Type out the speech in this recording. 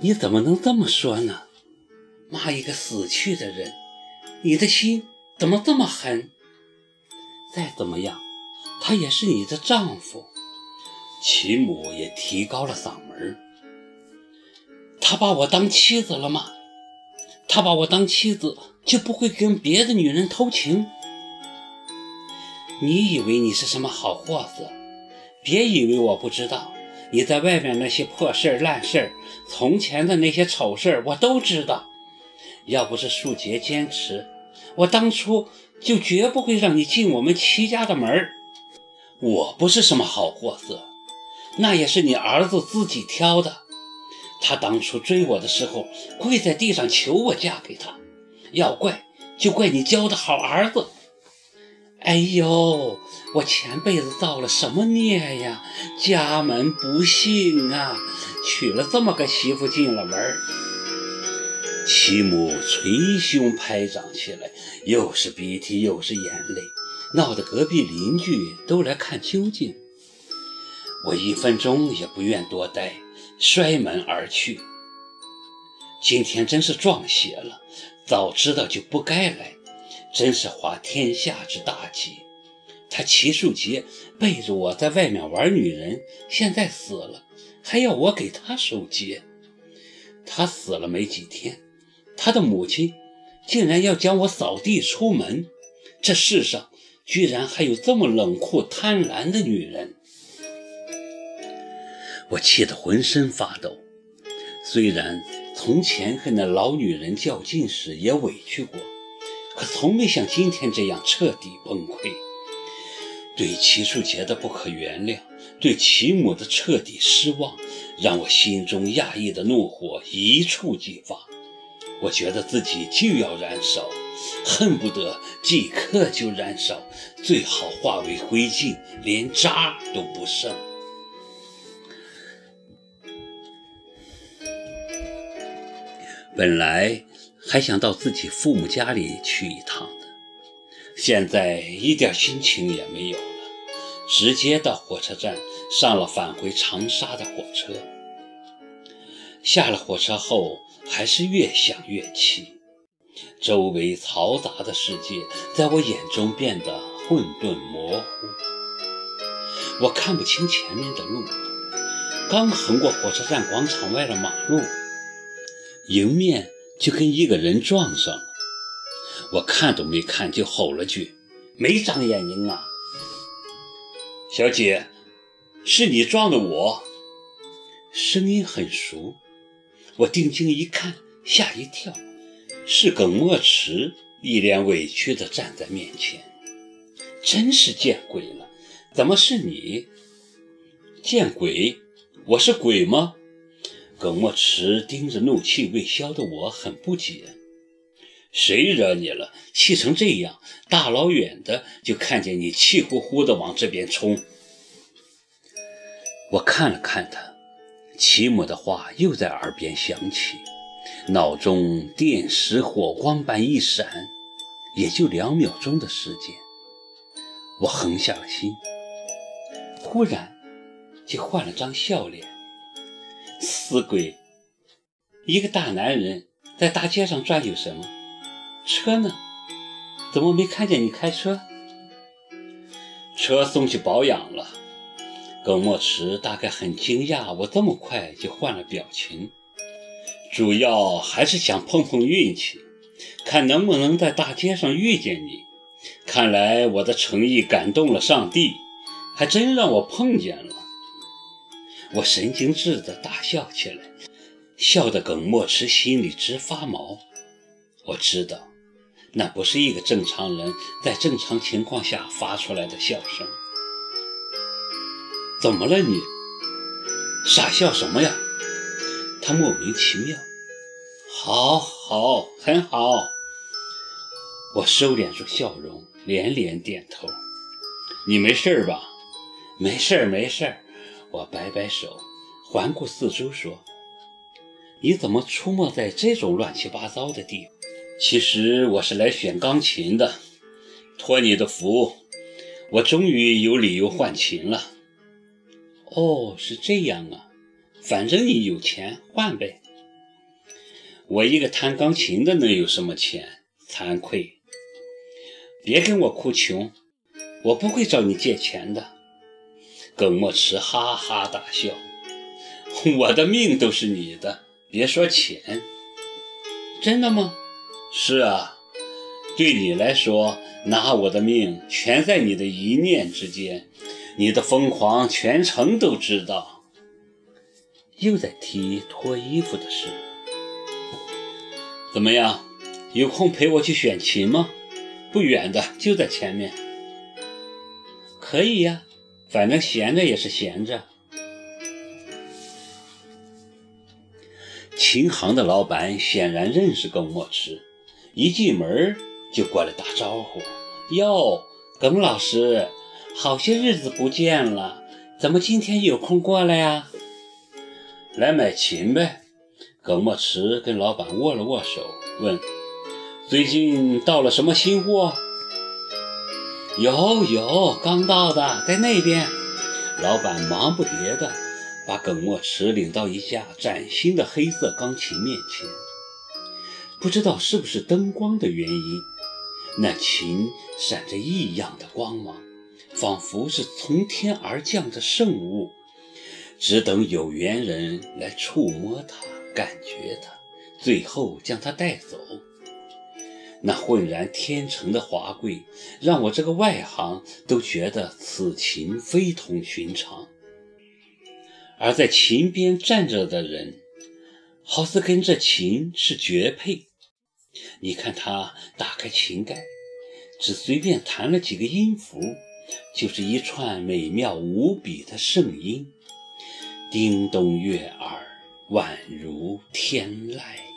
你怎么能这么说呢？骂一个死去的人，你的心怎么这么狠？再怎么样，他也是你的丈夫。齐母也提高了嗓门他把我当妻子了吗？他把我当妻子，就不会跟别的女人偷情？你以为你是什么好货色？别以为我不知道。你在外面那些破事儿、烂事儿，从前的那些丑事儿，我都知道。要不是树杰坚持，我当初就绝不会让你进我们齐家的门。我不是什么好货色，那也是你儿子自己挑的。他当初追我的时候，跪在地上求我嫁给他。要怪就怪你教的好儿子。哎呦，我前辈子造了什么孽呀？家门不幸啊，娶了这么个媳妇进了门儿。齐母捶胸拍掌起来，又是鼻涕又是眼泪，闹得隔壁邻居都来看究竟。我一分钟也不愿多待，摔门而去。今天真是撞邪了，早知道就不该来。真是滑天下之大稽！他齐树杰背着我在外面玩女人，现在死了，还要我给他守节。他死了没几天，他的母亲竟然要将我扫地出门。这世上居然还有这么冷酷贪婪的女人！我气得浑身发抖。虽然从前和那老女人较劲时也委屈过。可从没像今天这样彻底崩溃，对齐树杰的不可原谅，对齐母的彻底失望，让我心中压抑的怒火一触即发。我觉得自己就要燃烧，恨不得即刻就燃烧，最好化为灰烬，连渣都不剩。本来。还想到自己父母家里去一趟的，现在一点心情也没有了，直接到火车站上了返回长沙的火车。下了火车后，还是越想越气，周围嘈杂的世界在我眼中变得混沌模糊，我看不清前面的路。刚横过火车站广场外的马路，迎面。就跟一个人撞上了，我看都没看就吼了句：“没长眼睛啊！”小姐，是你撞的我。声音很熟，我定睛一看，吓一跳，是耿墨池，一脸委屈地站在面前。真是见鬼了！怎么是你？见鬼！我是鬼吗？耿墨池盯着怒气未消的我，很不解：“谁惹你了？气成这样，大老远的就看见你气呼呼的往这边冲。”我看了看他，齐母的话又在耳边响起，脑中电石火光般一闪，也就两秒钟的时间，我横下了心，忽然就换了张笑脸。死鬼！一个大男人在大街上转悠什么？车呢？怎么没看见你开车？车送去保养了。耿墨池大概很惊讶，我这么快就换了表情。主要还是想碰碰运气，看能不能在大街上遇见你。看来我的诚意感动了上帝，还真让我碰见了。我神经质地大笑起来，笑得耿墨池心里直发毛。我知道，那不是一个正常人在正常情况下发出来的笑声。怎么了你？傻笑什么呀？他莫名其妙。好，好，很好。我收敛住笑容，连连点头。你没事吧？没事，没事。我摆摆手，环顾四周，说：“你怎么出没在这种乱七八糟的地方？其实我是来选钢琴的。托你的福，我终于有理由换琴了。”哦，是这样啊。反正你有钱，换呗。我一个弹钢琴的能有什么钱？惭愧。别跟我哭穷，我不会找你借钱的。耿墨池哈哈大笑。我的命都是你的，别说钱。真的吗？是啊，对你来说，拿我的命全在你的一念之间。你的疯狂，全城都知道。又在提脱衣服的事。怎么样？有空陪我去选琴吗？不远的，就在前面。可以呀，反正闲着也是闲着。琴行的老板显然认识耿墨池，一进门就过来打招呼：“哟，耿老师，好些日子不见了，怎么今天有空过来呀？”“来买琴呗。”耿墨池跟老板握了握手，问：“最近到了什么新货？”“有有，刚到的，在那边。”老板忙不迭的。把耿墨池领到一架崭新的黑色钢琴面前，不知道是不是灯光的原因，那琴闪着异样的光芒，仿佛是从天而降的圣物，只等有缘人来触摸它、感觉它，最后将它带走。那浑然天成的华贵，让我这个外行都觉得此琴非同寻常。而在琴边站着的人，好似跟这琴是绝配。你看他打开琴盖，只随便弹了几个音符，就是一串美妙无比的圣音，叮咚悦耳，宛如天籁。